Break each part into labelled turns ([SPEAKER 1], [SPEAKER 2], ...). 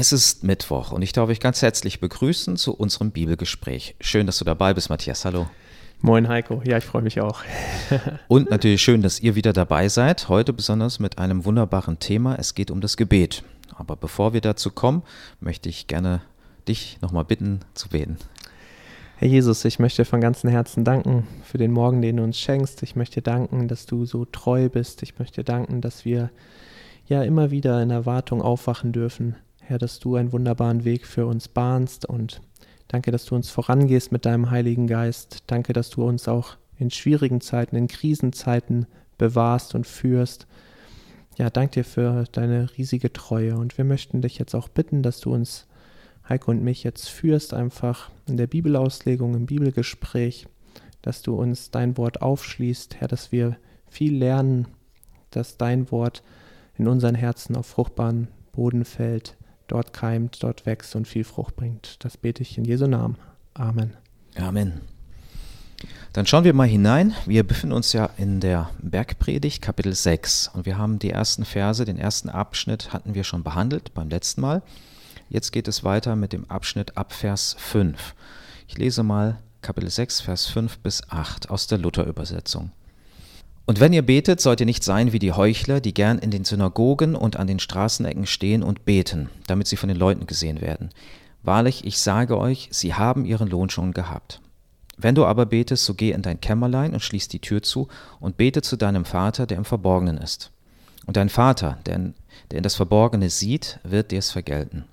[SPEAKER 1] Es ist Mittwoch und ich darf euch ganz herzlich begrüßen zu unserem Bibelgespräch. Schön, dass du dabei bist, Matthias. Hallo.
[SPEAKER 2] Moin Heiko, ja, ich freue mich auch.
[SPEAKER 1] und natürlich schön, dass ihr wieder dabei seid, heute besonders mit einem wunderbaren Thema. Es geht um das Gebet. Aber bevor wir dazu kommen, möchte ich gerne dich nochmal bitten zu beten.
[SPEAKER 2] Herr Jesus, ich möchte von ganzem Herzen danken für den Morgen, den du uns schenkst. Ich möchte danken, dass du so treu bist. Ich möchte danken, dass wir ja immer wieder in Erwartung aufwachen dürfen Herr, dass du einen wunderbaren Weg für uns bahnst und danke, dass du uns vorangehst mit deinem Heiligen Geist. Danke, dass du uns auch in schwierigen Zeiten, in Krisenzeiten bewahrst und führst. Ja, danke dir für deine riesige Treue und wir möchten dich jetzt auch bitten, dass du uns, Heike und mich, jetzt führst, einfach in der Bibelauslegung, im Bibelgespräch, dass du uns dein Wort aufschließt, Herr, dass wir viel lernen, dass dein Wort in unseren Herzen auf fruchtbaren Boden fällt dort keimt, dort wächst und viel Frucht bringt. Das bete ich in Jesu Namen. Amen.
[SPEAKER 1] Amen. Dann schauen wir mal hinein. Wir befinden uns ja in der Bergpredigt, Kapitel 6. Und wir haben die ersten Verse, den ersten Abschnitt hatten wir schon behandelt beim letzten Mal. Jetzt geht es weiter mit dem Abschnitt ab Vers 5. Ich lese mal Kapitel 6, Vers 5 bis 8 aus der Luther-Übersetzung. Und wenn ihr betet, sollt ihr nicht sein wie die Heuchler, die gern in den Synagogen und an den Straßenecken stehen und beten, damit sie von den Leuten gesehen werden. Wahrlich, ich sage euch, sie haben ihren Lohn schon gehabt. Wenn du aber betest, so geh in dein Kämmerlein und schließ die Tür zu und bete zu deinem Vater, der im Verborgenen ist. Und dein Vater, der in, der in das Verborgene sieht, wird dir es vergelten.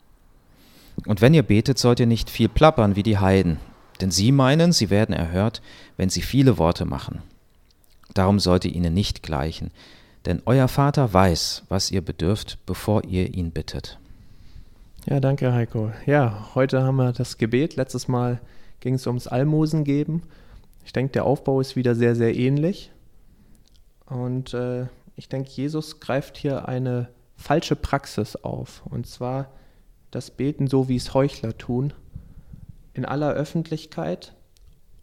[SPEAKER 1] Und wenn ihr betet, sollt ihr nicht viel plappern wie die Heiden, denn sie meinen, sie werden erhört, wenn sie viele Worte machen. Darum sollt ihr ihnen nicht gleichen, denn euer Vater weiß, was ihr bedürft, bevor ihr ihn bittet.
[SPEAKER 2] Ja, danke Heiko. Ja, heute haben wir das Gebet. Letztes Mal ging es ums Almosen geben. Ich denke, der Aufbau ist wieder sehr, sehr ähnlich. Und äh, ich denke, Jesus greift hier eine falsche Praxis auf. Und zwar das Beten so, wie es Heuchler tun, in aller Öffentlichkeit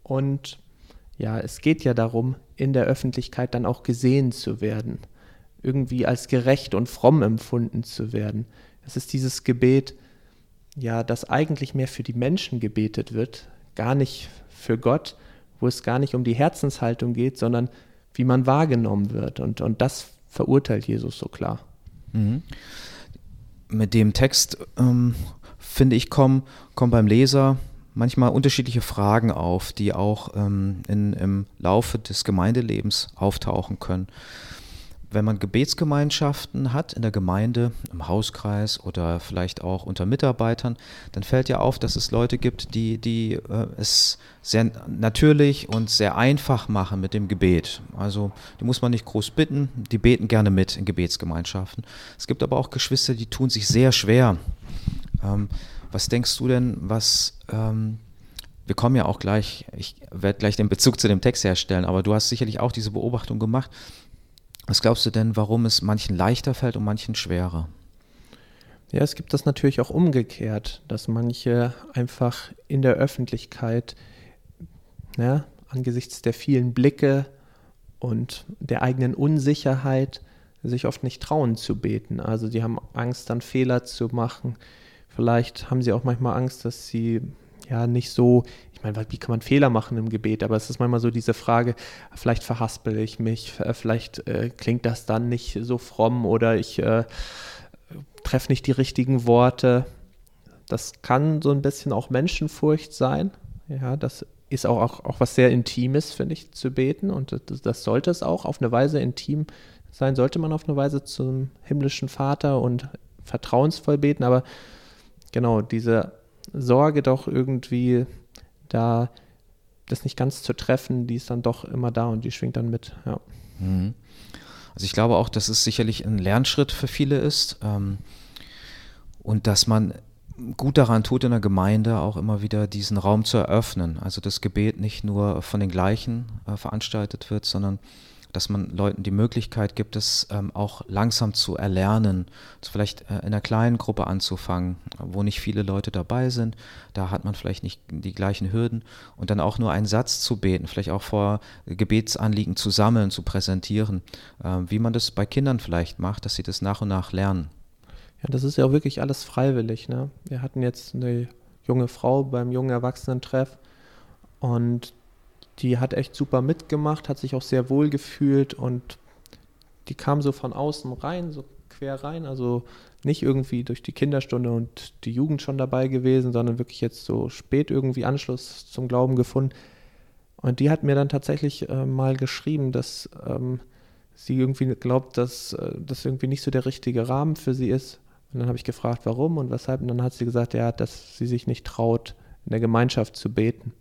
[SPEAKER 2] und ja, es geht ja darum, in der Öffentlichkeit dann auch gesehen zu werden, irgendwie als gerecht und fromm empfunden zu werden. Es ist dieses Gebet, ja, das eigentlich mehr für die Menschen gebetet wird, gar nicht für Gott, wo es gar nicht um die Herzenshaltung geht, sondern wie man wahrgenommen wird. Und, und das verurteilt Jesus so klar. Mhm.
[SPEAKER 1] Mit dem Text, ähm, finde ich, kommen, kommen beim Leser manchmal unterschiedliche Fragen auf, die auch ähm, in, im Laufe des Gemeindelebens auftauchen können. Wenn man Gebetsgemeinschaften hat in der Gemeinde, im Hauskreis oder vielleicht auch unter Mitarbeitern, dann fällt ja auf, dass es Leute gibt, die, die äh, es sehr natürlich und sehr einfach machen mit dem Gebet. Also die muss man nicht groß bitten, die beten gerne mit in Gebetsgemeinschaften. Es gibt aber auch Geschwister, die tun sich sehr schwer. Ähm, was denkst du denn, was, ähm, wir kommen ja auch gleich, ich werde gleich den Bezug zu dem Text herstellen, aber du hast sicherlich auch diese Beobachtung gemacht. Was glaubst du denn, warum es manchen leichter fällt und manchen schwerer?
[SPEAKER 2] Ja, es gibt das natürlich auch umgekehrt, dass manche einfach in der Öffentlichkeit, ja, angesichts der vielen Blicke und der eigenen Unsicherheit, sich oft nicht trauen zu beten. Also die haben Angst, dann Fehler zu machen, Vielleicht haben sie auch manchmal Angst, dass sie ja nicht so, ich meine, wie kann man Fehler machen im Gebet, aber es ist manchmal so diese Frage, vielleicht verhaspel ich mich, vielleicht äh, klingt das dann nicht so fromm oder ich äh, treffe nicht die richtigen Worte. Das kann so ein bisschen auch Menschenfurcht sein. Ja, das ist auch, auch, auch was sehr Intimes, finde ich, zu beten und das, das sollte es auch auf eine Weise intim sein, sollte man auf eine Weise zum himmlischen Vater und vertrauensvoll beten, aber genau, diese Sorge doch irgendwie da das nicht ganz zu treffen, die ist dann doch immer da und die schwingt dann mit, ja. Mhm.
[SPEAKER 1] Also ich glaube auch, dass es sicherlich ein Lernschritt für viele ist ähm, und dass man gut daran tut, in der Gemeinde auch immer wieder diesen Raum zu eröffnen. Also das Gebet nicht nur von den gleichen äh, veranstaltet wird, sondern dass man Leuten die Möglichkeit gibt, es ähm, auch langsam zu erlernen, also vielleicht äh, in einer kleinen Gruppe anzufangen, wo nicht viele Leute dabei sind. Da hat man vielleicht nicht die gleichen Hürden und dann auch nur einen Satz zu beten, vielleicht auch vor Gebetsanliegen zu sammeln, zu präsentieren, äh, wie man das bei Kindern vielleicht macht, dass sie das nach und nach lernen.
[SPEAKER 2] Ja, das ist ja auch wirklich alles freiwillig. Ne? Wir hatten jetzt eine junge Frau beim jungen Erwachsenentreff und die hat echt super mitgemacht, hat sich auch sehr wohl gefühlt und die kam so von außen rein, so quer rein, also nicht irgendwie durch die Kinderstunde und die Jugend schon dabei gewesen, sondern wirklich jetzt so spät irgendwie Anschluss zum Glauben gefunden. Und die hat mir dann tatsächlich äh, mal geschrieben, dass ähm, sie irgendwie glaubt, dass äh, das irgendwie nicht so der richtige Rahmen für sie ist. Und dann habe ich gefragt, warum und weshalb. Und dann hat sie gesagt, ja, dass sie sich nicht traut, in der Gemeinschaft zu beten.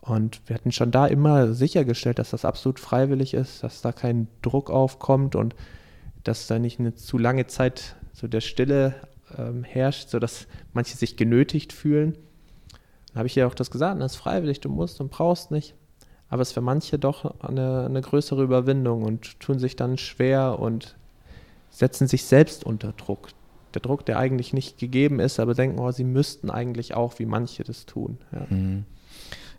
[SPEAKER 2] Und wir hatten schon da immer sichergestellt, dass das absolut freiwillig ist, dass da kein Druck aufkommt und dass da nicht eine zu lange Zeit so der Stille ähm, herrscht, sodass manche sich genötigt fühlen. Dann habe ich ja auch das gesagt, das ist freiwillig, du musst und brauchst nicht. Aber es ist für manche doch eine, eine größere Überwindung und tun sich dann schwer und setzen sich selbst unter Druck. Der Druck, der eigentlich nicht gegeben ist, aber denken, oh, sie müssten eigentlich auch, wie manche das tun. Ja, mhm.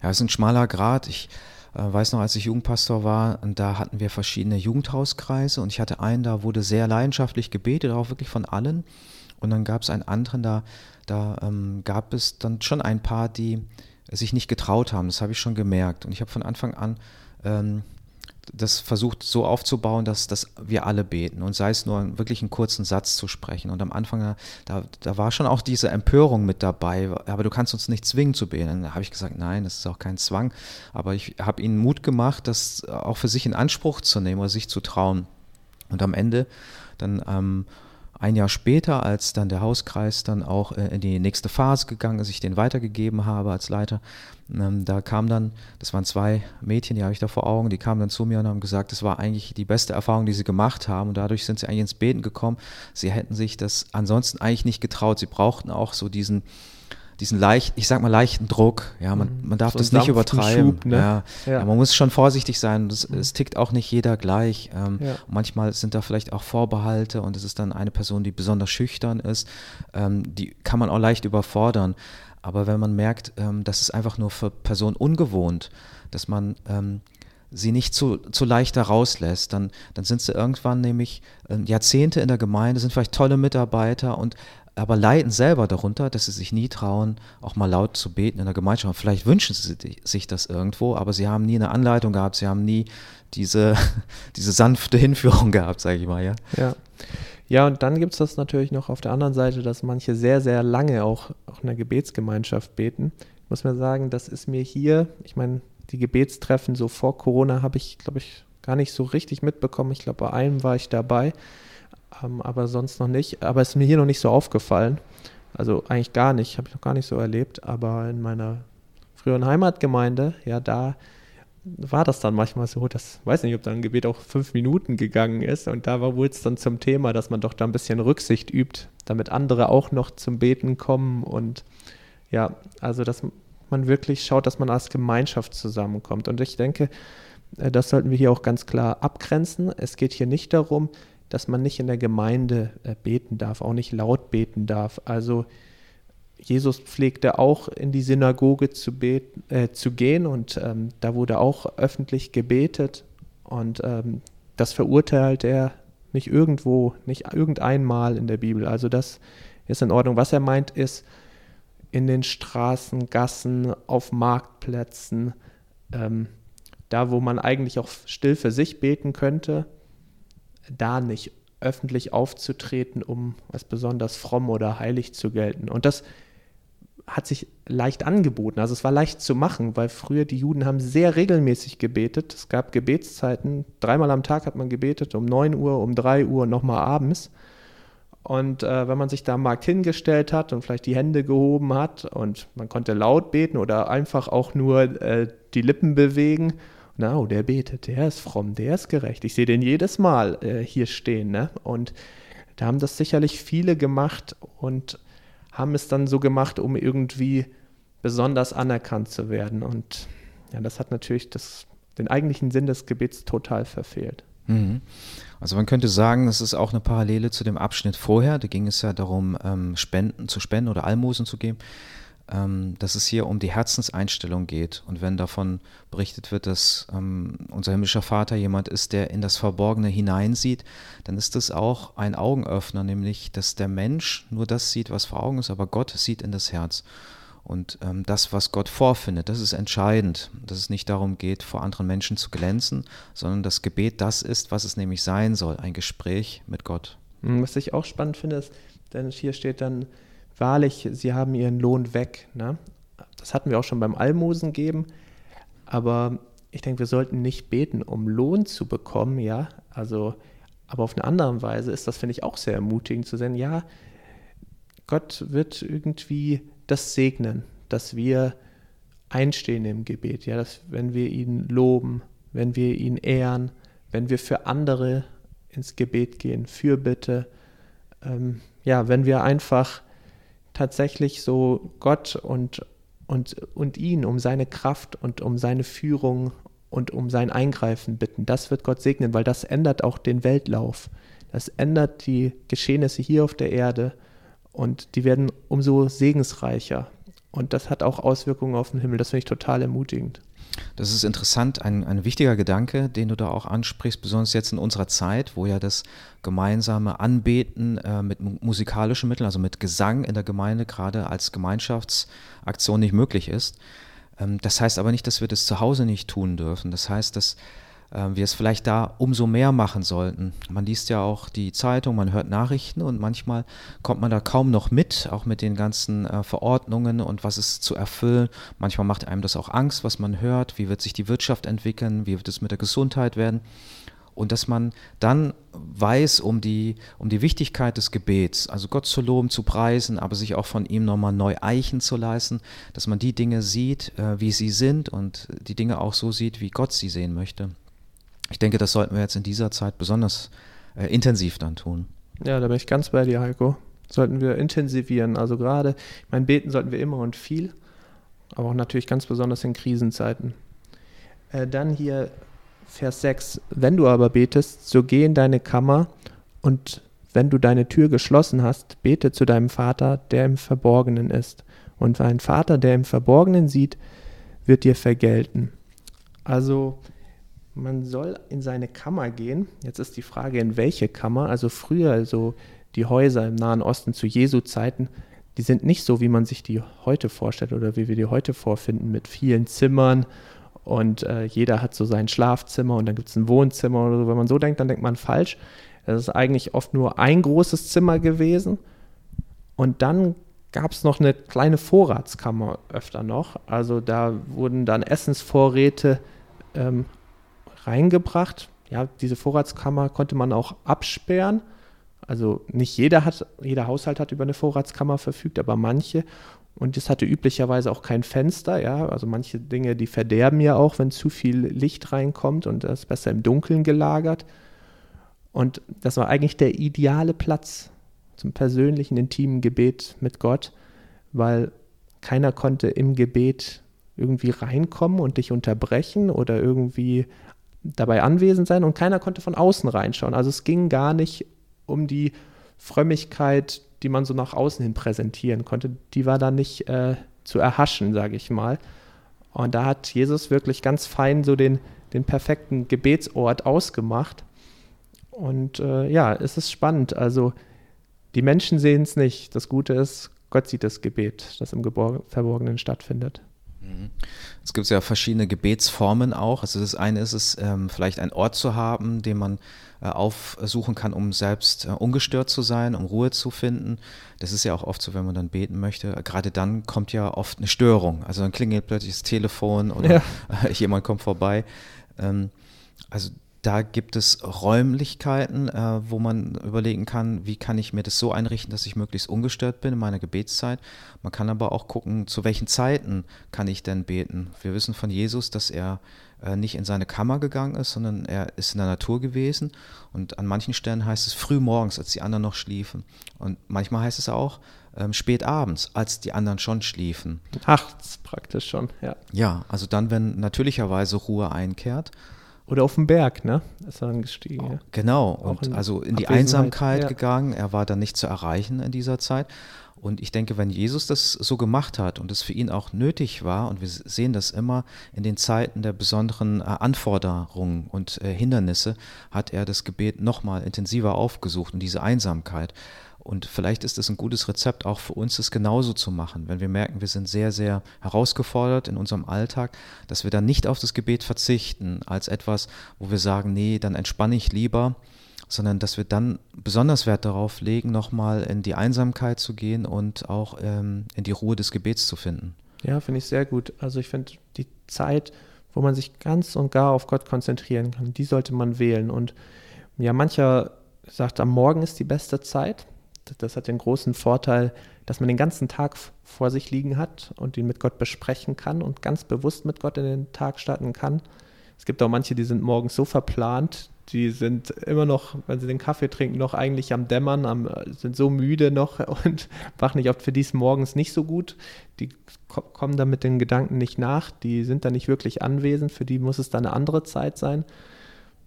[SPEAKER 1] Ja es ist ein schmaler Grad. Ich äh, weiß noch, als ich Jugendpastor war, da hatten wir verschiedene Jugendhauskreise und ich hatte einen, da wurde sehr leidenschaftlich gebetet, auch wirklich von allen. Und dann gab es einen anderen, da, da ähm, gab es dann schon ein paar, die sich nicht getraut haben. Das habe ich schon gemerkt. Und ich habe von Anfang an ähm, das versucht so aufzubauen, dass, dass wir alle beten und sei es nur wirklich einen kurzen Satz zu sprechen. Und am Anfang, da, da war schon auch diese Empörung mit dabei, aber du kannst uns nicht zwingen zu beten. Da habe ich gesagt, nein, das ist auch kein Zwang. Aber ich habe ihnen Mut gemacht, das auch für sich in Anspruch zu nehmen oder sich zu trauen. Und am Ende dann ähm, ein Jahr später, als dann der Hauskreis dann auch äh, in die nächste Phase gegangen ist, ich den weitergegeben habe als Leiter, ähm, da kam dann, das waren zwei Mädchen, die habe ich da vor Augen, die kamen dann zu mir und haben gesagt, das war eigentlich die beste Erfahrung, die sie gemacht haben und dadurch sind sie eigentlich ins Beten gekommen. Sie hätten sich das ansonsten eigentlich nicht getraut. Sie brauchten auch so diesen, diesen leicht, ich sag mal leichten Druck. Ja, man, mhm. man darf so das nicht übertreiben. Schub, ne? ja, ja. ja, man muss schon vorsichtig sein. Das, mhm. Es tickt auch nicht jeder gleich. Ähm, ja. Manchmal sind da vielleicht auch Vorbehalte und es ist dann eine Person, die besonders schüchtern ist. Ähm, die kann man auch leicht überfordern. Aber wenn man merkt, ähm, das ist einfach nur für Personen ungewohnt, dass man ähm, sie nicht zu, zu leicht da rauslässt, dann, dann sind sie irgendwann nämlich äh, Jahrzehnte in der Gemeinde, sind vielleicht tolle Mitarbeiter und aber leiden selber darunter, dass sie sich nie trauen, auch mal laut zu beten in der Gemeinschaft. Vielleicht wünschen sie sich das irgendwo, aber sie haben nie eine Anleitung gehabt, sie haben nie diese, diese sanfte Hinführung gehabt, sage ich mal, ja.
[SPEAKER 2] Ja. Ja, und dann gibt es das natürlich noch auf der anderen Seite, dass manche sehr, sehr lange auch, auch in der Gebetsgemeinschaft beten. Ich muss mir sagen, das ist mir hier, ich meine, die Gebetstreffen so vor Corona habe ich, glaube ich, gar nicht so richtig mitbekommen. Ich glaube, bei einem war ich dabei ähm, aber sonst noch nicht. Aber es ist mir hier noch nicht so aufgefallen. Also eigentlich gar nicht, habe ich noch gar nicht so erlebt. Aber in meiner früheren Heimatgemeinde, ja, da war das dann manchmal so, das weiß nicht, ob dann ein Gebet auch fünf Minuten gegangen ist und da war wohl es dann zum Thema, dass man doch da ein bisschen Rücksicht übt, damit andere auch noch zum Beten kommen und ja, also dass man wirklich schaut, dass man als Gemeinschaft zusammenkommt und ich denke, äh, das sollten wir hier auch ganz klar abgrenzen. Es geht hier nicht darum, dass man nicht in der Gemeinde äh, beten darf, auch nicht laut beten darf. Also Jesus pflegte auch in die Synagoge zu, beten, äh, zu gehen und ähm, da wurde auch öffentlich gebetet und ähm, das verurteilt er nicht irgendwo, nicht irgendeinmal in der Bibel. Also das ist in Ordnung. Was er meint ist, in den Straßen, Gassen, auf Marktplätzen, ähm, da wo man eigentlich auch still für sich beten könnte, da nicht öffentlich aufzutreten, um als besonders fromm oder heilig zu gelten. Und das hat sich leicht angeboten. Also es war leicht zu machen, weil früher die Juden haben sehr regelmäßig gebetet. Es gab Gebetszeiten. Dreimal am Tag hat man gebetet, um 9 Uhr, um 3 Uhr nochmal abends. Und äh, wenn man sich da am Markt hingestellt hat und vielleicht die Hände gehoben hat und man konnte laut beten oder einfach auch nur äh, die Lippen bewegen na, oh, der betet, der ist fromm, der ist gerecht. Ich sehe den jedes Mal äh, hier stehen. Ne? Und da haben das sicherlich viele gemacht und haben es dann so gemacht, um irgendwie besonders anerkannt zu werden. Und ja, das hat natürlich das, den eigentlichen Sinn des Gebets total verfehlt.
[SPEAKER 1] Mhm. Also man könnte sagen, das ist auch eine Parallele zu dem Abschnitt vorher. Da ging es ja darum, ähm, Spenden zu spenden oder Almosen zu geben. Ähm, dass es hier um die Herzenseinstellung geht. Und wenn davon berichtet wird, dass ähm, unser himmlischer Vater jemand ist, der in das Verborgene hineinsieht, dann ist das auch ein Augenöffner, nämlich, dass der Mensch nur das sieht, was vor Augen ist, aber Gott sieht in das Herz. Und ähm, das, was Gott vorfindet, das ist entscheidend, dass es nicht darum geht, vor anderen Menschen zu glänzen, sondern das Gebet das ist, was es nämlich sein soll, ein Gespräch mit Gott.
[SPEAKER 2] Hm, was ich auch spannend finde, ist, denn hier steht dann, wahrlich, sie haben ihren Lohn weg. Ne? Das hatten wir auch schon beim Almosen geben, aber ich denke, wir sollten nicht beten, um Lohn zu bekommen, ja, also, aber auf eine andere Weise ist das, finde ich, auch sehr ermutigend zu sehen, ja, Gott wird irgendwie das segnen, dass wir einstehen im Gebet, ja, dass wenn wir ihn loben, wenn wir ihn ehren, wenn wir für andere ins Gebet gehen, Fürbitte, ähm, ja, wenn wir einfach tatsächlich so Gott und, und, und ihn um seine Kraft und um seine Führung und um sein Eingreifen bitten. Das wird Gott segnen, weil das ändert auch den Weltlauf. Das ändert die Geschehnisse hier auf der Erde und die werden umso segensreicher. Und das hat auch Auswirkungen auf den Himmel. Das finde ich total ermutigend.
[SPEAKER 1] Das ist interessant, ein, ein wichtiger Gedanke, den du da auch ansprichst, besonders jetzt in unserer Zeit, wo ja das gemeinsame Anbeten äh, mit musikalischen Mitteln, also mit Gesang in der Gemeinde gerade als Gemeinschaftsaktion nicht möglich ist. Ähm, das heißt aber nicht, dass wir das zu Hause nicht tun dürfen. Das heißt, dass wir es vielleicht da umso mehr machen sollten. Man liest ja auch die Zeitung, man hört Nachrichten und manchmal kommt man da kaum noch mit, auch mit den ganzen äh, Verordnungen und was ist zu erfüllen. Manchmal macht einem das auch Angst, was man hört, wie wird sich die Wirtschaft entwickeln, wie wird es mit der Gesundheit werden. Und dass man dann weiß um die, um die Wichtigkeit des Gebets, also Gott zu loben, zu preisen, aber sich auch von ihm nochmal neu eichen zu leisten, dass man die Dinge sieht, äh, wie sie sind und die Dinge auch so sieht, wie Gott sie sehen möchte. Ich denke, das sollten wir jetzt in dieser Zeit besonders äh, intensiv dann tun.
[SPEAKER 2] Ja, da bin ich ganz bei dir, Heiko. Sollten wir intensivieren. Also gerade, ich meine, beten sollten wir immer und viel, aber auch natürlich ganz besonders in Krisenzeiten. Äh, dann hier Vers 6. Wenn du aber betest, so geh in deine Kammer und wenn du deine Tür geschlossen hast, bete zu deinem Vater, der im Verborgenen ist. Und dein Vater, der im Verborgenen sieht, wird dir vergelten. Also man soll in seine Kammer gehen. Jetzt ist die Frage, in welche Kammer. Also früher, also die Häuser im Nahen Osten zu Jesu Zeiten, die sind nicht so, wie man sich die heute vorstellt oder wie wir die heute vorfinden, mit vielen Zimmern und äh, jeder hat so sein Schlafzimmer und dann gibt es ein Wohnzimmer oder so. Wenn man so denkt, dann denkt man falsch. Es ist eigentlich oft nur ein großes Zimmer gewesen und dann gab es noch eine kleine Vorratskammer öfter noch. Also da wurden dann Essensvorräte ähm, reingebracht. Ja, diese Vorratskammer konnte man auch absperren. Also nicht jeder hat, jeder Haushalt hat über eine Vorratskammer verfügt, aber manche. Und es hatte üblicherweise auch kein Fenster, ja. Also manche Dinge, die verderben ja auch, wenn zu viel Licht reinkommt und das ist besser im Dunkeln gelagert. Und das war eigentlich der ideale Platz zum persönlichen, intimen Gebet mit Gott, weil keiner konnte im Gebet irgendwie reinkommen und dich unterbrechen oder irgendwie dabei anwesend sein und keiner konnte von außen reinschauen. Also es ging gar nicht um die Frömmigkeit, die man so nach außen hin präsentieren konnte. Die war da nicht äh, zu erhaschen, sage ich mal. Und da hat Jesus wirklich ganz fein so den, den perfekten Gebetsort ausgemacht. Und äh, ja, es ist spannend. Also die Menschen sehen es nicht. Das Gute ist, Gott sieht das Gebet, das im Verborgenen stattfindet.
[SPEAKER 1] Mhm. Es gibt ja verschiedene Gebetsformen auch. Also das eine ist es, ähm, vielleicht einen Ort zu haben, den man äh, aufsuchen kann, um selbst äh, ungestört zu sein, um Ruhe zu finden. Das ist ja auch oft so, wenn man dann beten möchte. Gerade dann kommt ja oft eine Störung. Also dann klingelt plötzlich das Telefon oder ja. jemand kommt vorbei. Ähm, also da gibt es Räumlichkeiten, äh, wo man überlegen kann, wie kann ich mir das so einrichten, dass ich möglichst ungestört bin in meiner Gebetszeit. Man kann aber auch gucken, zu welchen Zeiten kann ich denn beten. Wir wissen von Jesus, dass er äh, nicht in seine Kammer gegangen ist, sondern er ist in der Natur gewesen. Und an manchen Stellen heißt es früh morgens, als die anderen noch schliefen. Und manchmal heißt es auch ähm, spät abends, als die anderen schon schliefen.
[SPEAKER 2] Nachts praktisch schon, ja.
[SPEAKER 1] Ja, also dann, wenn natürlicherweise Ruhe einkehrt.
[SPEAKER 2] Oder auf dem Berg, ne? Ist er dann gestiegen. Ja.
[SPEAKER 1] Genau, und in also in die Einsamkeit ja. gegangen. Er war dann nicht zu erreichen in dieser Zeit. Und ich denke, wenn Jesus das so gemacht hat und es für ihn auch nötig war, und wir sehen das immer in den Zeiten der besonderen äh, Anforderungen und äh, Hindernisse, hat er das Gebet nochmal intensiver aufgesucht und diese Einsamkeit. Und vielleicht ist es ein gutes Rezept auch für uns, es genauso zu machen, wenn wir merken, wir sind sehr, sehr herausgefordert in unserem Alltag, dass wir dann nicht auf das Gebet verzichten als etwas, wo wir sagen, nee, dann entspanne ich lieber sondern dass wir dann besonders Wert darauf legen, nochmal in die Einsamkeit zu gehen und auch ähm, in die Ruhe des Gebets zu finden.
[SPEAKER 2] Ja, finde ich sehr gut. Also ich finde die Zeit, wo man sich ganz und gar auf Gott konzentrieren kann, die sollte man wählen. Und ja, mancher sagt, am Morgen ist die beste Zeit. Das hat den großen Vorteil, dass man den ganzen Tag vor sich liegen hat und ihn mit Gott besprechen kann und ganz bewusst mit Gott in den Tag starten kann. Es gibt auch manche, die sind morgens so verplant, die sind immer noch, wenn sie den Kaffee trinken, noch eigentlich am Dämmern, am, sind so müde noch und wachen nicht oft für dies morgens nicht so gut. Die kommen da mit den Gedanken nicht nach, die sind da nicht wirklich anwesend, für die muss es dann eine andere Zeit sein.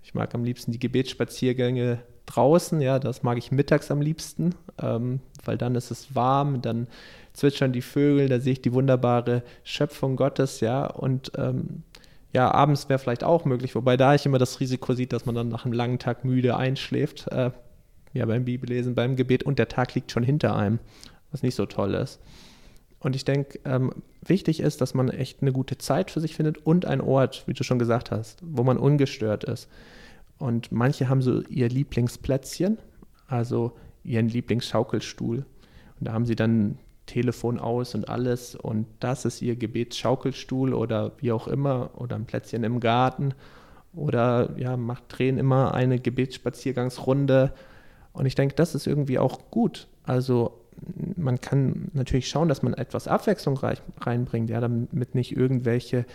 [SPEAKER 2] Ich mag am liebsten die Gebetsspaziergänge draußen, ja, das mag ich mittags am liebsten, ähm, weil dann ist es warm, dann zwitschern die Vögel, da sehe ich die wunderbare Schöpfung Gottes, ja, und ähm, ja, abends wäre vielleicht auch möglich, wobei da ich immer das Risiko sieht, dass man dann nach einem langen Tag müde einschläft. Äh, ja, beim Bibellesen, beim Gebet und der Tag liegt schon hinter einem, was nicht so toll ist. Und ich denke, ähm, wichtig ist, dass man echt eine gute Zeit für sich findet und einen Ort, wie du schon gesagt hast, wo man ungestört ist. Und manche haben so ihr Lieblingsplätzchen, also ihren Lieblingsschaukelstuhl. Und da haben sie dann Telefon aus und alles und das ist ihr Gebetsschaukelstuhl oder wie auch immer oder ein Plätzchen im Garten oder ja, macht drehen immer eine Gebetsspaziergangsrunde und ich denke, das ist irgendwie auch gut. Also man kann natürlich schauen, dass man etwas Abwechslung reinbringt, ja, damit nicht irgendwelche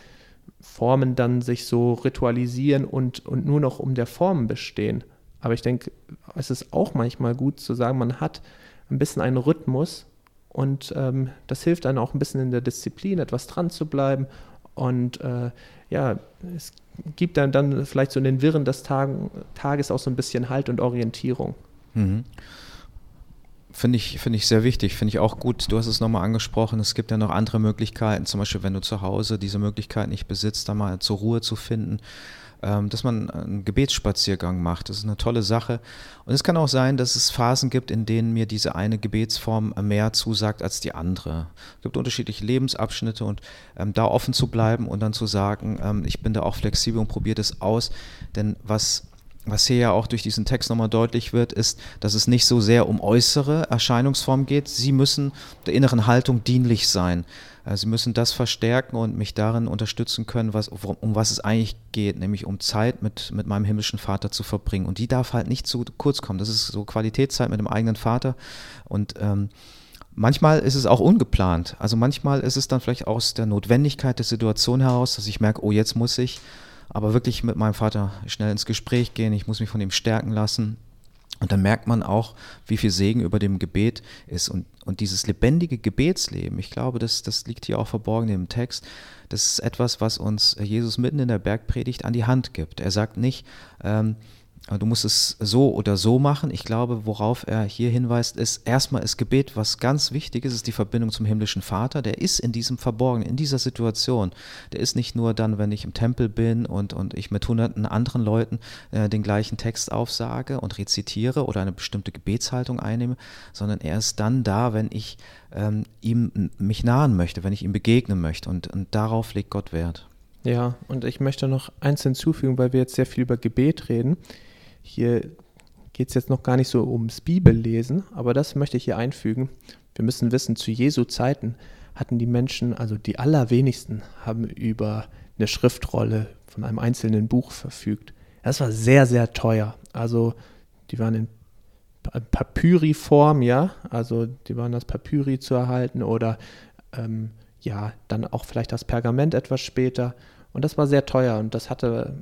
[SPEAKER 2] Formen dann sich so ritualisieren und, und nur noch um der Form bestehen. Aber ich denke, es ist auch manchmal gut zu sagen, man hat ein bisschen einen Rhythmus und ähm, das hilft einem auch ein bisschen in der Disziplin, etwas dran zu bleiben. Und äh, ja, es gibt dann, dann vielleicht so in den Wirren des Tagen, Tages auch so ein bisschen Halt und Orientierung. Mhm.
[SPEAKER 1] Finde ich, find ich sehr wichtig, finde ich auch gut. Du hast es nochmal angesprochen, es gibt ja noch andere Möglichkeiten, zum Beispiel wenn du zu Hause diese Möglichkeit nicht besitzt, da mal zur Ruhe zu finden ähm, dass man einen Gebetsspaziergang macht. Das ist eine tolle Sache. Und es kann auch sein, dass es Phasen gibt, in denen mir diese eine Gebetsform mehr zusagt als die andere. Es gibt unterschiedliche Lebensabschnitte und ähm, da offen zu bleiben und dann zu sagen, ähm, ich bin da auch flexibel und probiere das aus. Denn was was hier ja auch durch diesen Text nochmal deutlich wird, ist, dass es nicht so sehr um äußere Erscheinungsformen geht. Sie müssen der inneren Haltung dienlich sein. Äh, sie müssen das verstärken und mich darin unterstützen können, was, um was es eigentlich geht, nämlich um Zeit mit, mit meinem himmlischen Vater zu verbringen. Und die darf halt nicht zu kurz kommen. Das ist so Qualitätszeit mit dem eigenen Vater. Und ähm, manchmal ist es auch ungeplant. Also manchmal ist es dann vielleicht aus der Notwendigkeit der Situation heraus, dass ich merke, oh, jetzt muss ich aber wirklich mit meinem Vater schnell ins Gespräch gehen. Ich muss mich von ihm stärken lassen. Und dann merkt man auch, wie viel Segen über dem Gebet ist. Und, und dieses lebendige Gebetsleben, ich glaube, das, das liegt hier auch verborgen im Text, das ist etwas, was uns Jesus mitten in der Bergpredigt an die Hand gibt. Er sagt nicht, ähm, Du musst es so oder so machen. Ich glaube, worauf er hier hinweist, ist erstmal das Gebet, was ganz wichtig ist, ist die Verbindung zum himmlischen Vater. Der ist in diesem Verborgenen, in dieser Situation. Der ist nicht nur dann, wenn ich im Tempel bin und, und ich mit hunderten anderen Leuten äh, den gleichen Text aufsage und rezitiere oder eine bestimmte Gebetshaltung einnehme, sondern er ist dann da, wenn ich ähm, ihm mich nahen möchte, wenn ich ihm begegnen möchte. Und, und darauf legt Gott Wert.
[SPEAKER 2] Ja, und ich möchte noch eins hinzufügen, weil wir jetzt sehr viel über Gebet reden. Hier geht es jetzt noch gar nicht so ums Bibellesen, aber das möchte ich hier einfügen. Wir müssen wissen, zu Jesu Zeiten hatten die Menschen, also die allerwenigsten, haben über eine Schriftrolle von einem einzelnen Buch verfügt. Das war sehr, sehr teuer. Also die waren in Papyri-Form, ja, also die waren das Papyri zu erhalten oder ähm, ja, dann auch vielleicht das Pergament etwas später. Und das war sehr teuer und das hatte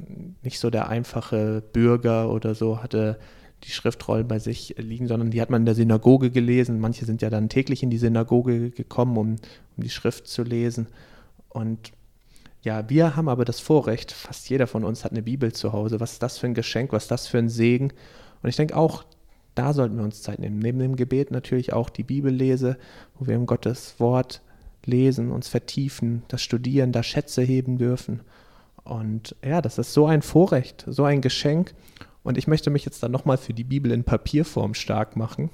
[SPEAKER 2] nicht so der einfache Bürger oder so, hatte die Schriftrollen bei sich liegen, sondern die hat man in der Synagoge gelesen. Manche sind ja dann täglich in die Synagoge gekommen, um, um die Schrift zu lesen. Und ja, wir haben aber das Vorrecht, fast jeder von uns hat eine Bibel zu Hause. Was ist das für ein Geschenk, was ist das für ein Segen? Und ich denke auch, da sollten wir uns Zeit nehmen. Neben dem Gebet natürlich auch die Bibellese, wo wir im Gottes Wort lesen, uns vertiefen, das Studieren, da Schätze heben dürfen. Und ja, das ist so ein Vorrecht, so ein Geschenk. Und ich möchte mich jetzt dann nochmal für die Bibel in Papierform stark machen,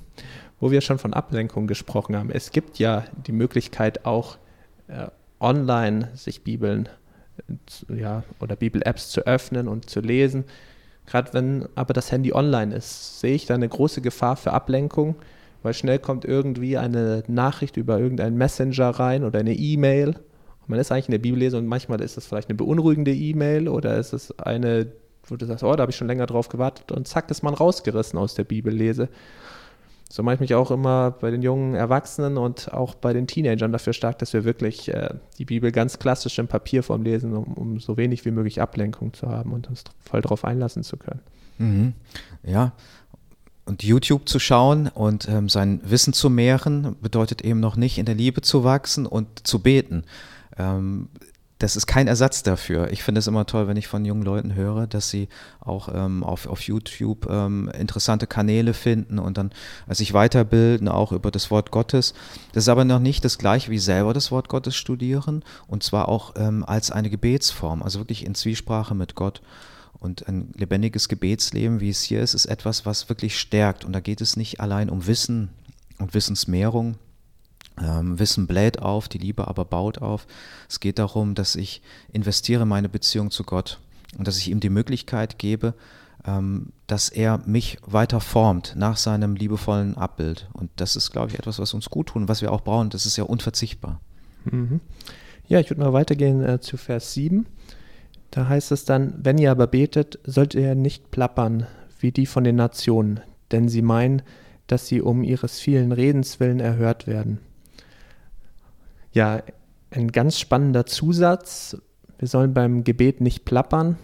[SPEAKER 2] wo wir schon von Ablenkung gesprochen haben. Es gibt ja die Möglichkeit auch äh, online sich Bibeln ja, oder Bibel-Apps zu öffnen und zu lesen. Gerade wenn aber das Handy online ist, sehe ich da eine große Gefahr für Ablenkung, weil schnell kommt irgendwie eine Nachricht über irgendeinen Messenger rein oder eine E-Mail. Man ist eigentlich in der Bibellese und manchmal ist es vielleicht eine beunruhigende E-Mail oder ist es eine, wo du sagst, oh, da habe ich schon länger drauf gewartet und zack ist man rausgerissen aus der Bibellese so mache ich mich auch immer bei den jungen Erwachsenen und auch bei den Teenagern dafür stark, dass wir wirklich äh, die Bibel ganz klassisch in Papierform lesen, um, um, so wenig wie möglich Ablenkung zu haben und uns voll darauf einlassen zu können.
[SPEAKER 1] Mhm. Ja, und YouTube zu schauen und ähm, sein Wissen zu mehren, bedeutet eben noch nicht in der Liebe zu wachsen und zu beten. Ähm, das ist kein Ersatz dafür. Ich finde es immer toll, wenn ich von jungen Leuten höre, dass sie auch ähm, auf, auf YouTube ähm, interessante Kanäle finden und dann äh, sich weiterbilden, auch über das Wort Gottes. Das ist aber noch nicht das gleiche wie selber das Wort Gottes studieren und zwar auch ähm, als eine Gebetsform, also wirklich in Zwiesprache mit Gott. Und ein lebendiges Gebetsleben, wie es hier ist, ist etwas, was wirklich stärkt. Und da geht es nicht allein um Wissen und Wissensmehrung, ähm, Wissen bläht auf, die Liebe aber baut auf. Es geht darum, dass ich investiere meine Beziehung zu Gott und dass ich ihm die Möglichkeit gebe, ähm, dass er mich weiter formt nach seinem liebevollen Abbild. Und das ist, glaube ich, etwas, was uns gut tun, was wir auch brauchen. Das ist ja unverzichtbar.
[SPEAKER 2] Mhm. Ja, ich würde mal weitergehen äh, zu Vers 7. Da heißt es dann, wenn ihr aber betet, sollt ihr nicht plappern wie die von den Nationen, denn sie meinen, dass sie um ihres vielen Redens willen erhört werden ja, ein ganz spannender Zusatz. Wir sollen beim Gebet nicht plappern.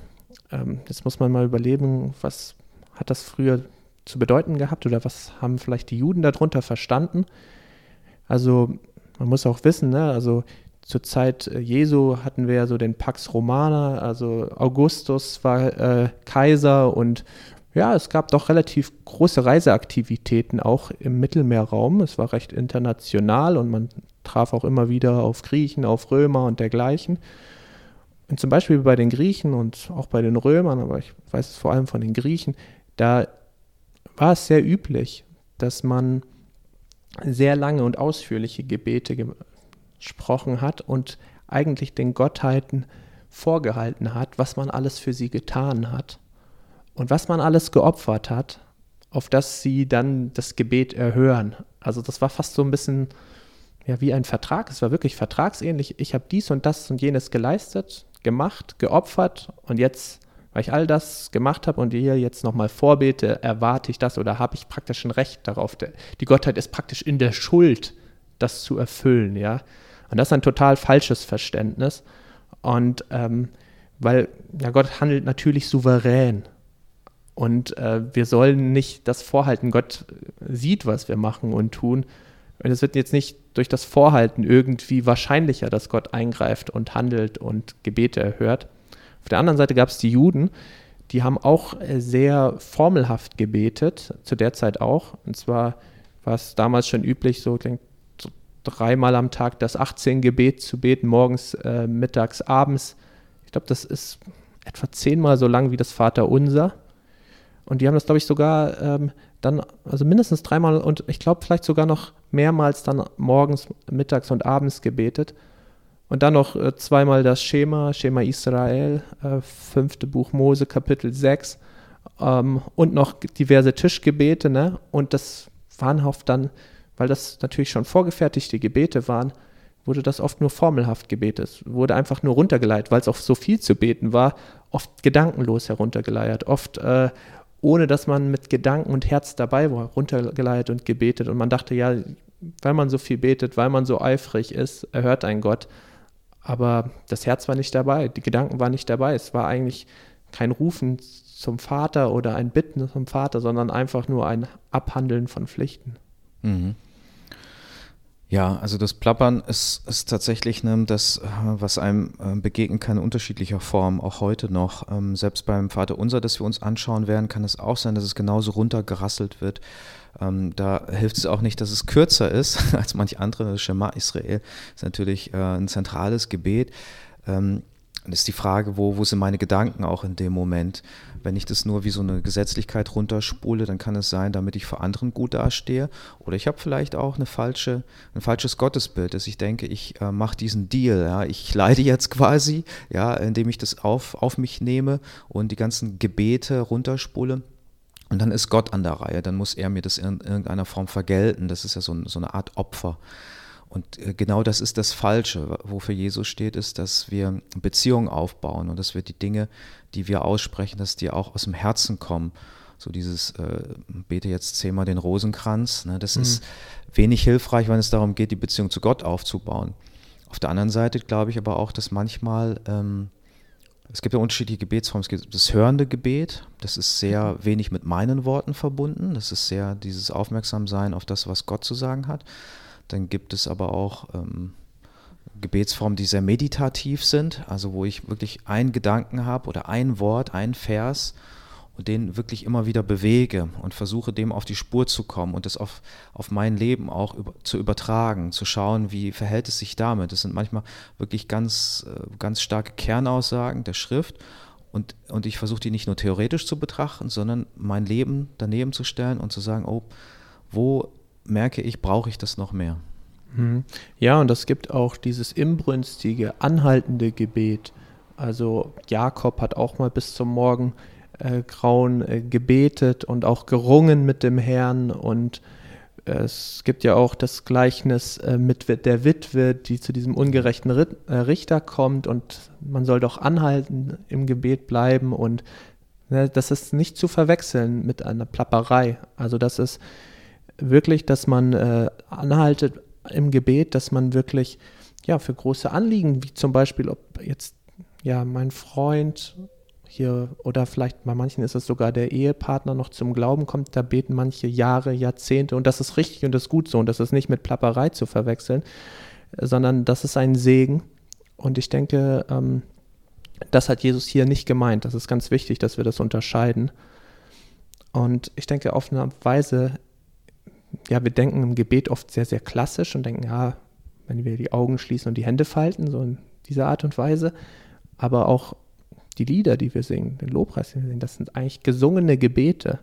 [SPEAKER 2] Ähm, jetzt muss man mal überlegen, was hat das früher zu bedeuten gehabt oder was haben vielleicht die Juden darunter verstanden? Also man muss auch wissen, ne, also zur Zeit äh, Jesu hatten wir ja so den Pax Romana, also Augustus war äh, Kaiser und ja, es gab doch relativ große Reiseaktivitäten auch im Mittelmeerraum. Es war recht international und man traf auch immer wieder auf Griechen, auf Römer und dergleichen. Und zum Beispiel bei den Griechen und auch bei den Römern, aber ich weiß es vor allem von den Griechen, da war es sehr üblich, dass man sehr lange und ausführliche Gebete gesprochen hat und eigentlich den Gottheiten vorgehalten hat, was man alles für sie getan hat und was man alles geopfert hat, auf das sie dann das Gebet erhören. Also das war fast so ein bisschen ja wie ein Vertrag. Es war wirklich vertragsähnlich. Ich habe dies und das und jenes geleistet, gemacht, geopfert und jetzt, weil ich all das gemacht habe und ihr jetzt nochmal vorbete, erwarte ich das oder habe ich praktisch ein Recht darauf. Die Gottheit ist praktisch in der Schuld, das zu erfüllen, ja. Und das ist ein total falsches Verständnis. Und ähm, weil ja, Gott handelt natürlich souverän. Und äh, wir sollen nicht das vorhalten. Gott sieht, was wir machen und tun. Und es wird jetzt nicht durch das Vorhalten irgendwie wahrscheinlicher, dass Gott eingreift und handelt und Gebete erhört. Auf der anderen Seite gab es die Juden, die haben auch äh, sehr formelhaft gebetet, zu der Zeit auch. Und zwar war es damals schon üblich, so, so dreimal am Tag das 18 Gebet zu beten, morgens, äh, mittags, abends. Ich glaube, das ist etwa zehnmal so lang wie das Vaterunser. Und die haben das, glaube ich, sogar ähm, dann, also mindestens dreimal und ich glaube vielleicht sogar noch mehrmals dann morgens, mittags und abends gebetet. Und dann noch äh, zweimal das Schema, Schema Israel, äh, fünfte Buch Mose, Kapitel 6. Ähm, und noch diverse Tischgebete, ne? Und das waren oft dann, weil das natürlich schon vorgefertigte Gebete waren, wurde das oft nur formelhaft gebetet. Wurde einfach nur runtergeleiert, weil es auch so viel zu beten war, oft gedankenlos heruntergeleiert, oft äh, ohne dass man mit Gedanken und Herz dabei war, runtergeleitet und gebetet. Und man dachte, ja, weil man so viel betet, weil man so eifrig ist, erhört ein Gott. Aber das Herz war nicht dabei, die Gedanken waren nicht dabei. Es war eigentlich kein Rufen zum Vater oder ein Bitten zum Vater, sondern einfach nur ein Abhandeln von Pflichten.
[SPEAKER 1] Mhm. Ja, also das Plappern ist, ist tatsächlich ne, das, äh, was einem äh, begegnen kann unterschiedlicher Form, auch heute noch. Ähm, selbst beim Vater Unser, das wir uns anschauen werden, kann es auch sein, dass es genauso runtergerasselt wird. Ähm, da hilft es auch nicht, dass es kürzer ist als manch andere. Das Shema Israel ist natürlich äh, ein zentrales Gebet. Ähm, ist die Frage, wo, wo sind meine Gedanken auch in dem Moment? Wenn ich das nur wie so eine Gesetzlichkeit runterspule, dann kann es sein, damit ich vor anderen gut dastehe. Oder ich habe vielleicht auch eine falsche, ein falsches Gottesbild, dass ich denke, ich äh, mache diesen Deal. Ja? Ich leide jetzt quasi, ja, indem ich das auf, auf mich nehme und die ganzen Gebete runterspule. Und dann ist Gott an der Reihe, dann muss er mir das in irgendeiner Form vergelten. Das ist ja so, so eine Art Opfer. Und äh, genau das ist das Falsche, wofür Jesus steht, ist, dass wir Beziehungen aufbauen und dass wir die Dinge, die wir aussprechen, dass die auch aus dem Herzen kommen. So dieses, äh, bete jetzt zehnmal den Rosenkranz, ne, das mhm. ist wenig hilfreich, wenn es darum geht, die Beziehung zu Gott aufzubauen. Auf der anderen Seite glaube ich aber auch, dass manchmal, ähm, es gibt ja unterschiedliche Gebetsformen. Es gibt das hörende Gebet, das ist sehr mhm. wenig mit meinen Worten verbunden. Das ist sehr dieses Aufmerksamsein auf das, was Gott zu sagen hat. Dann gibt es aber auch ähm, Gebetsformen, die sehr meditativ sind, also wo ich wirklich einen Gedanken habe oder ein Wort, ein Vers und den wirklich immer wieder bewege und versuche dem auf die Spur zu kommen und das auf, auf mein Leben auch über, zu übertragen, zu schauen, wie verhält es sich damit. Das sind manchmal wirklich ganz, äh, ganz starke Kernaussagen der Schrift und, und ich versuche die nicht nur theoretisch zu betrachten, sondern mein Leben daneben zu stellen und zu sagen, oh, wo merke ich, brauche ich das noch mehr.
[SPEAKER 2] Mhm. Ja, und es gibt auch dieses imbrünstige, anhaltende Gebet. Also Jakob hat auch mal bis zum Morgengrauen äh, äh, gebetet und auch gerungen mit dem Herrn. Und äh, es gibt ja auch das Gleichnis mit der Witwe, die zu diesem ungerechten Richter kommt und man soll doch anhalten, im Gebet bleiben. Und ne, das ist nicht zu verwechseln mit einer Plapperei. Also das ist wirklich, dass man äh, anhaltet im Gebet, dass man wirklich ja für große Anliegen, wie zum Beispiel, ob jetzt ja mein Freund hier oder vielleicht bei manchen ist es sogar der Ehepartner noch zum Glauben kommt, da beten manche Jahre, Jahrzehnte und das ist richtig und das ist gut so und das ist nicht mit Plapperei zu verwechseln, sondern das ist ein Segen und ich denke, ähm, das hat Jesus hier nicht gemeint. Das ist ganz wichtig, dass wir das unterscheiden. Und ich denke, auf eine Weise ja, wir denken im Gebet oft sehr, sehr klassisch und denken, ja, wenn wir die Augen schließen und die Hände falten, so in dieser Art und Weise. Aber auch die Lieder, die wir singen, den Lobpreis, den wir singen, das sind eigentlich gesungene Gebete.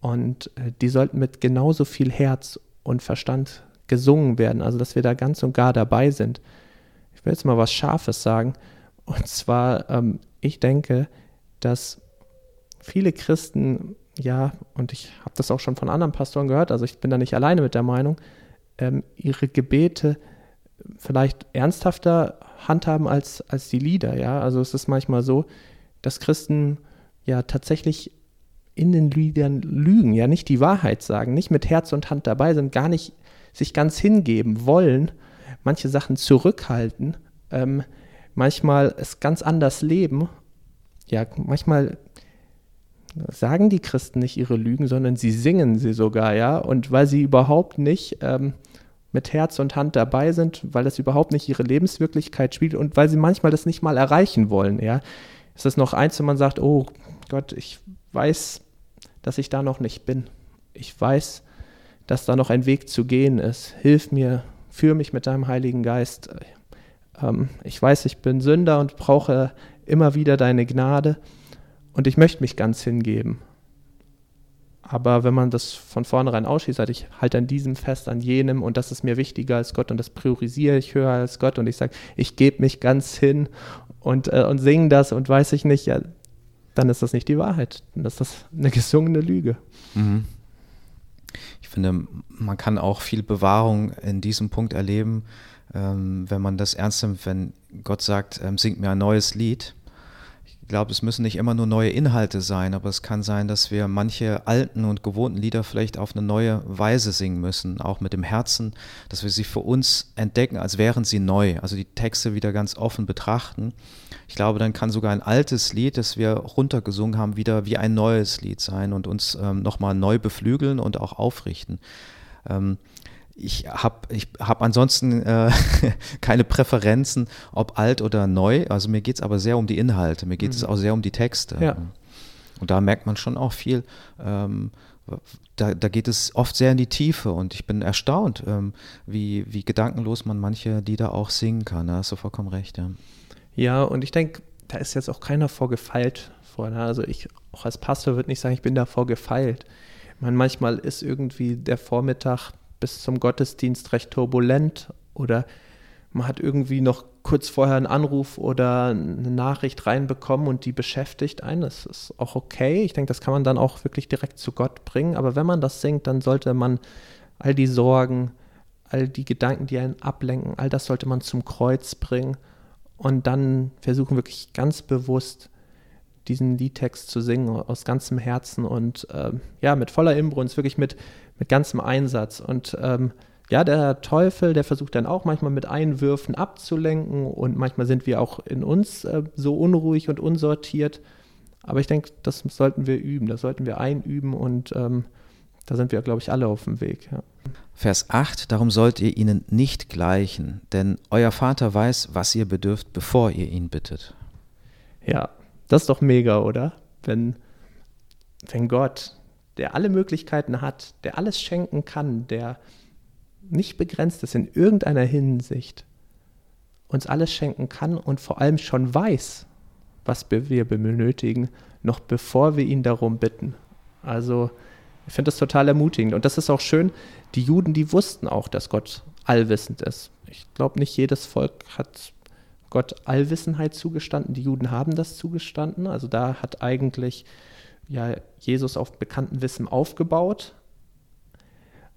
[SPEAKER 2] Und äh, die sollten mit genauso viel Herz und Verstand gesungen werden, also dass wir da ganz und gar dabei sind. Ich will jetzt mal was Scharfes sagen. Und zwar, ähm, ich denke, dass viele Christen ja, und ich habe das auch schon von anderen Pastoren gehört, also ich bin da nicht alleine mit der Meinung, ähm, ihre Gebete vielleicht ernsthafter handhaben als, als die Lieder, ja. Also es ist manchmal so, dass Christen ja tatsächlich in den Liedern lügen, ja nicht die Wahrheit sagen, nicht mit Herz und Hand dabei sind, gar nicht sich ganz hingeben wollen, manche Sachen zurückhalten, ähm, manchmal es ganz anders leben. Ja, manchmal sagen die Christen nicht ihre Lügen, sondern sie singen sie sogar, ja. Und weil sie überhaupt nicht ähm, mit Herz und Hand dabei sind, weil das überhaupt nicht ihre Lebenswirklichkeit spielt und weil sie manchmal das nicht mal erreichen wollen, ja. Ist das noch eins, wenn man sagt, oh Gott, ich weiß, dass ich da noch nicht bin. Ich weiß, dass da noch ein Weg zu gehen ist. Hilf mir, führe mich mit deinem Heiligen Geist. Ähm, ich weiß, ich bin Sünder und brauche immer wieder deine Gnade und ich möchte mich ganz hingeben. Aber wenn man das von vornherein ausschließt, ich halte an diesem fest, an jenem und das ist mir wichtiger als Gott und das priorisiere ich höher als Gott und ich sage, ich gebe mich ganz hin und, äh, und singe das und weiß ich nicht, ja, dann ist das nicht die Wahrheit. Dann ist das eine gesungene Lüge. Mhm.
[SPEAKER 1] Ich finde, man kann auch viel Bewahrung in diesem Punkt erleben, ähm, wenn man das ernst nimmt, wenn Gott sagt, ähm, singt mir ein neues Lied glaube, es müssen nicht immer nur neue Inhalte sein, aber es kann sein, dass wir manche alten und gewohnten Lieder vielleicht auf eine neue Weise singen müssen, auch mit dem Herzen, dass wir sie für uns entdecken, als wären sie neu, also die Texte wieder ganz offen betrachten. Ich glaube, dann kann sogar ein altes Lied, das wir runtergesungen haben, wieder wie ein neues Lied sein und uns ähm, nochmal neu beflügeln und auch aufrichten. Ähm, ich habe ich hab ansonsten äh, keine Präferenzen, ob alt oder neu. Also mir geht es aber sehr um die Inhalte, mir geht mhm. es auch sehr um die Texte.
[SPEAKER 2] Ja.
[SPEAKER 1] Und da merkt man schon auch viel. Ähm, da, da, geht es oft sehr in die Tiefe und ich bin erstaunt, ähm, wie, wie gedankenlos man manche Lieder auch singen kann. Da hast du vollkommen recht, ja.
[SPEAKER 2] Ja, und ich denke, da ist jetzt auch keiner vorgefeilt vor. Ne? Also ich, auch als Pastor würde nicht sagen, ich bin davor gefeilt. Ich meine, manchmal ist irgendwie der Vormittag bis zum Gottesdienst recht turbulent oder man hat irgendwie noch kurz vorher einen Anruf oder eine Nachricht reinbekommen und die beschäftigt einen. Das ist auch okay. Ich denke, das kann man dann auch wirklich direkt zu Gott bringen. Aber wenn man das singt, dann sollte man all die Sorgen, all die Gedanken, die einen ablenken, all das sollte man zum Kreuz bringen und dann versuchen wirklich ganz bewusst diesen Liedtext zu singen aus ganzem Herzen und ähm, ja, mit voller Inbrunst, wirklich mit, mit ganzem Einsatz. Und ähm, ja, der Teufel, der versucht dann auch manchmal mit Einwürfen abzulenken und manchmal sind wir auch in uns äh, so unruhig und unsortiert. Aber ich denke, das sollten wir üben, das sollten wir einüben und ähm, da sind wir, glaube ich, alle auf dem Weg. Ja.
[SPEAKER 1] Vers 8, darum sollt ihr ihnen nicht gleichen, denn euer Vater weiß, was ihr bedürft, bevor ihr ihn bittet.
[SPEAKER 2] Ja, das ist doch mega, oder? Wenn, wenn Gott, der alle Möglichkeiten hat, der alles schenken kann, der nicht begrenzt ist in irgendeiner Hinsicht, uns alles schenken kann und vor allem schon weiß, was wir benötigen, noch bevor wir ihn darum bitten. Also ich finde das total ermutigend. Und das ist auch schön, die Juden, die wussten auch, dass Gott allwissend ist. Ich glaube, nicht jedes Volk hat Gott Allwissenheit zugestanden. Die Juden haben das zugestanden. Also da hat eigentlich ja, Jesus auf bekannten Wissen aufgebaut.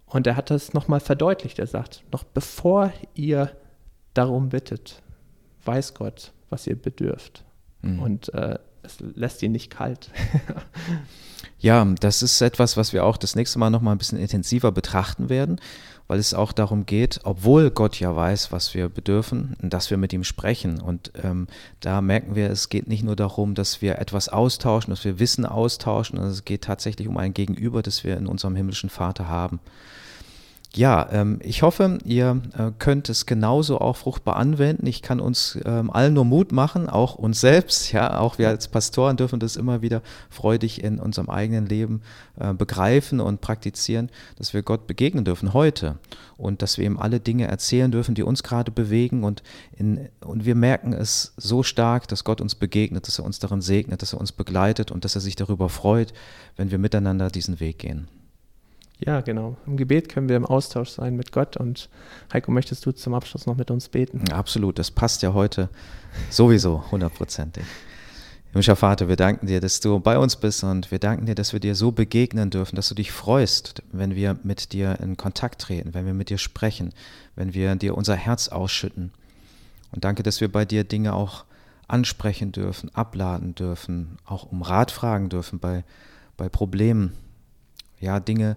[SPEAKER 2] Und er hat das nochmal verdeutlicht. Er sagt, noch bevor ihr darum bittet, weiß Gott, was ihr bedürft. Mhm. Und äh, es lässt ihn nicht kalt.
[SPEAKER 1] ja, das ist etwas, was wir auch das nächste Mal nochmal ein bisschen intensiver betrachten werden weil es auch darum geht, obwohl Gott ja weiß, was wir bedürfen, dass wir mit ihm sprechen. Und ähm, da merken wir, es geht nicht nur darum, dass wir etwas austauschen, dass wir Wissen austauschen, sondern es geht tatsächlich um ein Gegenüber, das wir in unserem himmlischen Vater haben. Ja, ähm, ich hoffe, ihr äh, könnt es genauso auch fruchtbar anwenden. Ich kann uns ähm, allen nur Mut machen, auch uns selbst. Ja, auch wir als Pastoren dürfen das immer wieder freudig in unserem eigenen Leben äh, begreifen und praktizieren, dass wir Gott begegnen dürfen heute und dass wir ihm alle Dinge erzählen dürfen, die uns gerade bewegen und, in, und wir merken es so stark, dass Gott uns begegnet, dass er uns darin segnet, dass er uns begleitet und dass er sich darüber freut, wenn wir miteinander diesen Weg gehen.
[SPEAKER 2] Ja, genau. Im Gebet können wir im Austausch sein mit Gott. Und Heiko, möchtest du zum Abschluss noch mit uns beten?
[SPEAKER 1] Absolut, das passt ja heute sowieso hundertprozentig. Himmlischer Vater, wir danken dir, dass du bei uns bist und wir danken dir, dass wir dir so begegnen dürfen, dass du dich freust, wenn wir mit dir in Kontakt treten, wenn wir mit dir sprechen, wenn wir dir unser Herz ausschütten. Und danke, dass wir bei dir Dinge auch ansprechen dürfen, abladen dürfen, auch um Rat fragen dürfen bei, bei Problemen. Ja, Dinge,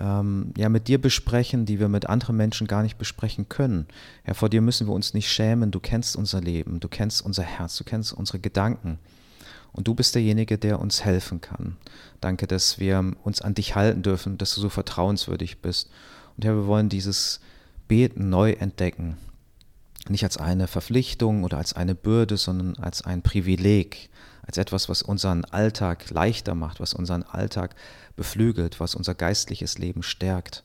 [SPEAKER 1] ähm, ja, mit dir besprechen, die wir mit anderen Menschen gar nicht besprechen können. Ja, vor dir müssen wir uns nicht schämen. Du kennst unser Leben, du kennst unser Herz, du kennst unsere Gedanken. Und du bist derjenige, der uns helfen kann. Danke, dass wir uns an dich halten dürfen, dass du so vertrauenswürdig bist. Und Herr, wir wollen dieses Beten neu entdecken. Nicht als eine Verpflichtung oder als eine Bürde, sondern als ein Privileg, als etwas, was unseren Alltag leichter macht, was unseren Alltag beflügelt, was unser geistliches Leben stärkt.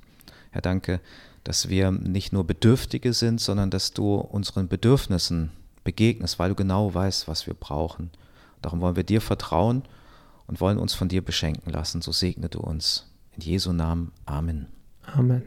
[SPEAKER 1] Herr, danke, dass wir nicht nur Bedürftige sind, sondern dass du unseren Bedürfnissen begegnest, weil du genau weißt, was wir brauchen. Darum wollen wir dir vertrauen und wollen uns von dir beschenken lassen. So segne du uns. In Jesu Namen. Amen.
[SPEAKER 2] Amen.